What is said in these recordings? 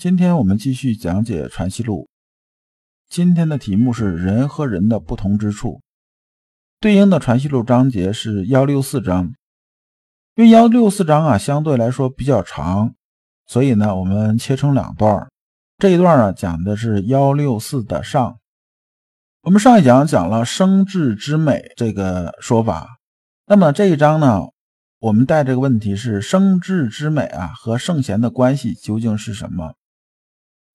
今天我们继续讲解《传习录》，今天的题目是“人和人的不同之处”，对应的《传习录》章节是幺六四章。因为幺六四章啊相对来说比较长，所以呢我们切成两段。这一段呢讲的是幺六四的上。我们上一讲讲了生智之美这个说法，那么这一章呢，我们带这个问题是生智之美啊和圣贤的关系究竟是什么？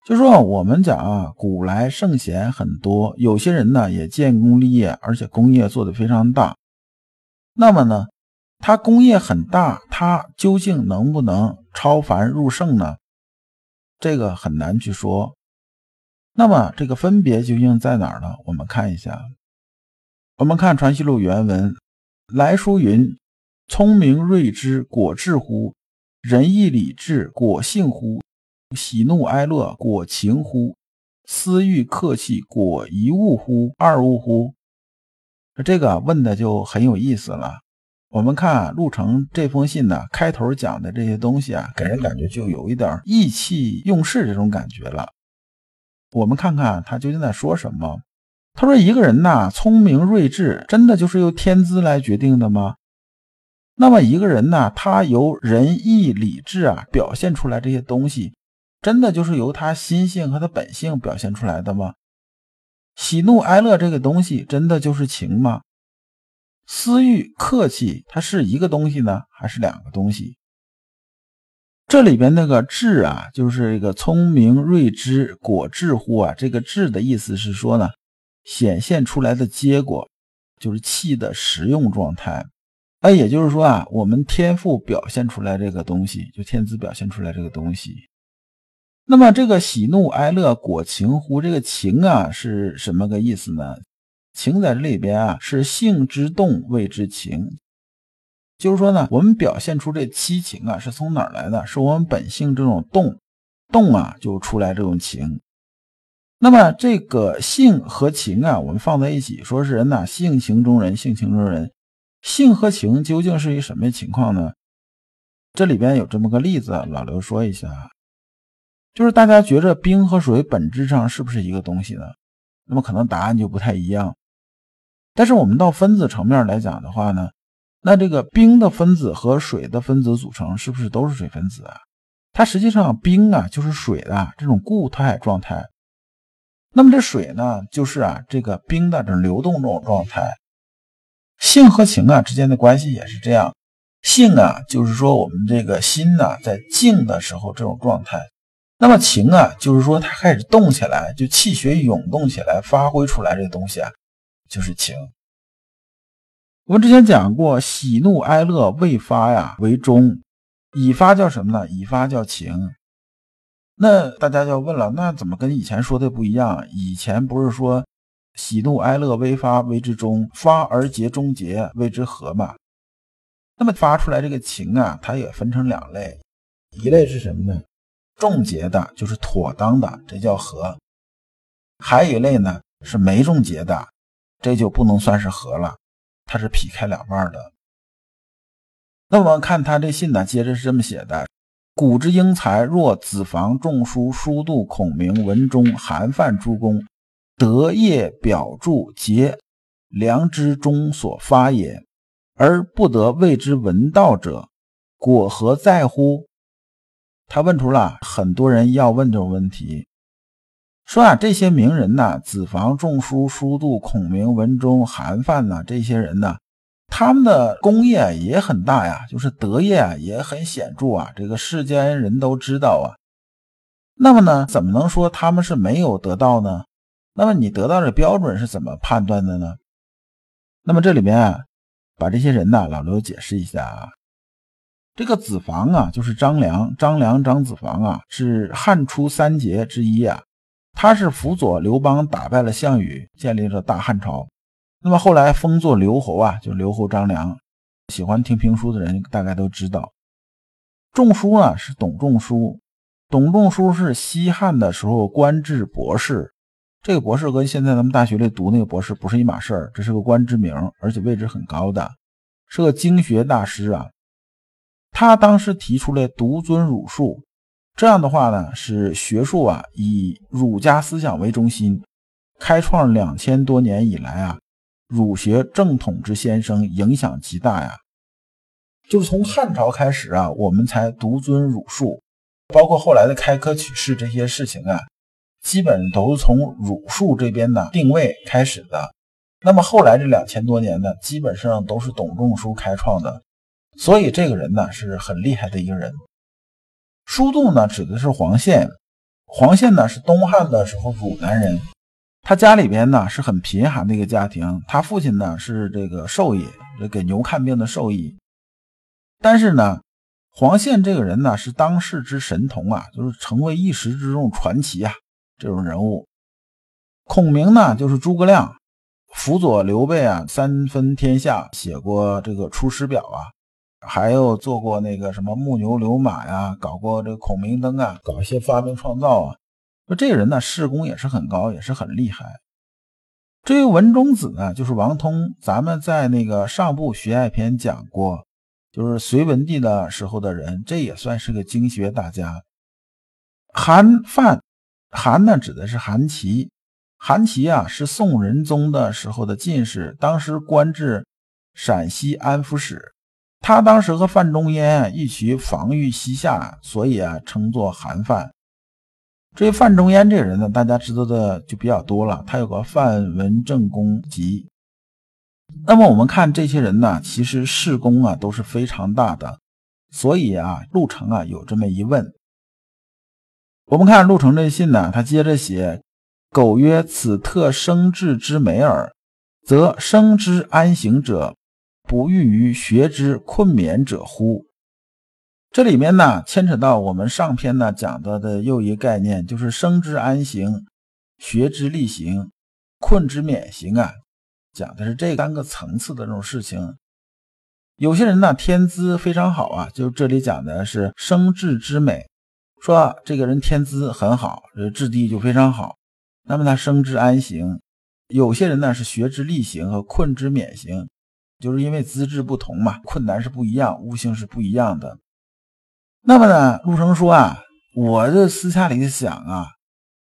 就说我们讲啊，古来圣贤很多，有些人呢也建功立业，而且功业做得非常大。那么呢，他功业很大，他究竟能不能超凡入圣呢？这个很难去说。那么这个分别究竟在哪儿呢？我们看一下，我们看《传习录》原文来书云：“聪明睿智，果智乎？仁义礼智，果性乎？”喜怒哀乐，果情乎？私欲客气，果一物乎？二物乎？这个问的就很有意思了。我们看陆程这封信呢，开头讲的这些东西啊，给人感觉就有一点意气用事这种感觉了。我们看看他究竟在说什么。他说：“一个人呐，聪明睿智，真的就是由天资来决定的吗？那么一个人呢，他由仁义礼智啊表现出来这些东西。”真的就是由他心性和他本性表现出来的吗？喜怒哀乐这个东西真的就是情吗？私欲客气，它是一个东西呢，还是两个东西？这里边那个智啊，就是一个聪明睿智果智乎啊，这个智的意思是说呢，显现出来的结果就是气的实用状态。哎，也就是说啊，我们天赋表现出来这个东西，就天资表现出来这个东西。那么这个喜怒哀乐果情乎？这个情啊是什么个意思呢？情在这里边啊是性之动谓之情，就是说呢，我们表现出这七情啊是从哪儿来的？是我们本性这种动动啊就出来这种情。那么这个性和情啊，我们放在一起，说是人呐，性情中人，性情中人，性和情究竟是一什么情况呢？这里边有这么个例子，老刘说一下。就是大家觉着冰和水本质上是不是一个东西呢？那么可能答案就不太一样。但是我们到分子层面来讲的话呢，那这个冰的分子和水的分子组成是不是都是水分子啊？它实际上冰啊就是水的这种固态状态，那么这水呢就是啊这个冰的这种流动这种状态。性和情啊之间的关系也是这样，性啊就是说我们这个心呢在静的时候这种状态。那么情啊，就是说它开始动起来，就气血涌动起来，发挥出来这个东西啊，就是情。我们之前讲过，喜怒哀乐未发呀为中，已发叫什么呢？已发叫情。那大家就要问了，那怎么跟以前说的不一样？以前不是说喜怒哀乐未发为之中，发而结中结谓之和嘛？那么发出来这个情啊，它也分成两类，一类是什么呢？重结的就是妥当的，这叫和；还有一类呢是没重结的，这就不能算是和了，它是劈开两半的。那我们看他这信呢，接着是这么写的：古之英才，若子房、仲舒、叔度、孔明、文忠、韩范诸公，德业表著，皆良知中所发也，而不得谓之文道者，果何在乎？他问出了很多人要问这种问题，说啊，这些名人呐，子房、仲舒、叔度、孔明、文忠、韩范呐，这些人呢，他们的功业也很大呀，就是德业啊也很显著啊，这个世间人都知道啊。那么呢，怎么能说他们是没有得到呢？那么你得到的标准是怎么判断的呢？那么这里面啊，把这些人呢，老刘解释一下啊。这个子房啊，就是张良，张良张子房啊，是汉初三杰之一啊。他是辅佐刘邦打败了项羽，建立了大汉朝。那么后来封作刘侯啊，就刘侯张良。喜欢听评书的人大概都知道，仲舒呢是董仲舒，董仲舒是西汉的时候官至博士。这个博士跟现在咱们大学里读那个博士不是一码事儿，这是个官职名，而且位置很高的，是个经学大师啊。他当时提出了独尊儒术，这样的话呢，使学术啊以儒家思想为中心，开创两千多年以来啊。儒学正统之先生影响极大呀，就是从汉朝开始啊，我们才独尊儒术，包括后来的开科取士这些事情啊，基本都是从儒术这边的定位开始的。那么后来这两千多年呢，基本上都是董仲舒开创的，所以这个人呢是很厉害的一个人。书度呢指的是黄宪，黄宪呢是东汉的时候汝南人。他家里边呢是很贫寒的一个家庭，他父亲呢是这个兽医，给牛看病的兽医。但是呢，黄宪这个人呢是当世之神童啊，就是成为一时之中传奇啊这种人物。孔明呢就是诸葛亮，辅佐刘备啊三分天下，写过这个《出师表》啊，还有做过那个什么木牛流马呀，搞过这个孔明灯啊，搞一些发明创造啊。说这个人呢，事功也是很高，也是很厉害。至于文中子呢，就是王通，咱们在那个上部学爱篇讲过，就是隋文帝的时候的人，这也算是个经学大家。韩范，韩呢指的是韩琦，韩琦啊是宋仁宗的时候的进士，当时官至陕西安抚使。他当时和范仲淹一起防御西夏，所以啊称作韩范。至于范仲淹这个人呢，大家知道的就比较多了。他有个《范文正公集》。那么我们看这些人呢，其实事功啊都是非常大的。所以啊，陆程啊有这么一问。我们看陆程这信呢，他接着写：“苟曰此特生智之美耳，则生之安行者，不欲于学之困勉者乎？”这里面呢，牵扯到我们上篇呢讲到的又一概念，就是生之安行、学之力行、困之免行啊，讲的是这三个层次的这种事情。有些人呢天资非常好啊，就这里讲的是生智之美，说这个人天资很好，这质地就非常好。那么他生之安行，有些人呢是学之力行和困之免行，就是因为资质不同嘛，困难是不一样，悟性是不一样的。那么呢，陆生说啊，我这私下里想啊，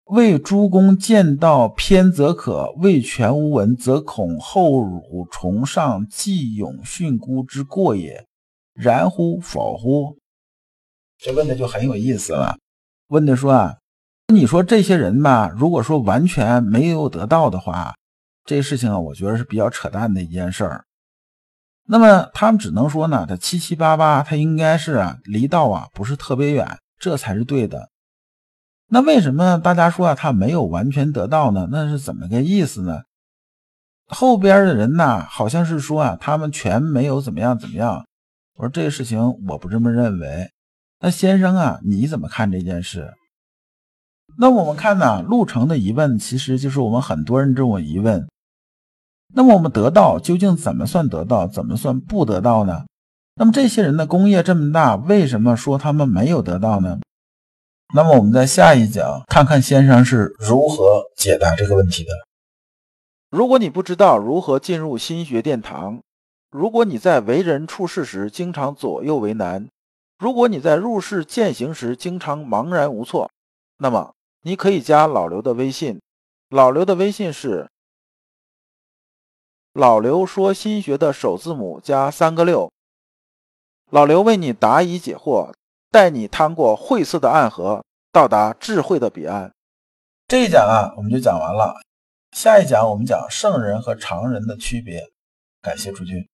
为诸公见道偏则可，为全无闻则恐后辱崇尚继勇训孤之过也，然乎否乎？这问的就很有意思了。问的说啊，你说这些人吧，如果说完全没有得到的话，这事情啊，我觉得是比较扯淡的一件事儿。那么他们只能说呢，他七七八八，他应该是啊，离道啊不是特别远，这才是对的。那为什么大家说啊，他没有完全得到呢？那是怎么个意思呢？后边的人呢，好像是说啊，他们全没有怎么样怎么样。我说这个事情我不这么认为。那先生啊，你怎么看这件事？那我们看呢，陆程的疑问，其实就是我们很多人这种疑问。那么我们得到究竟怎么算得到，怎么算不得到呢？那么这些人的功业这么大，为什么说他们没有得到呢？那么我们在下一讲看看先生是如何解答这个问题的。如果你不知道如何进入心学殿堂，如果你在为人处事时经常左右为难，如果你在入世践行时经常茫然无措，那么你可以加老刘的微信，老刘的微信是。老刘说：“心学的首字母加三个六。”老刘为你答疑解惑，带你趟过晦涩的暗河，到达智慧的彼岸。这一讲啊，我们就讲完了。下一讲我们讲圣人和常人的区别。感谢诸君。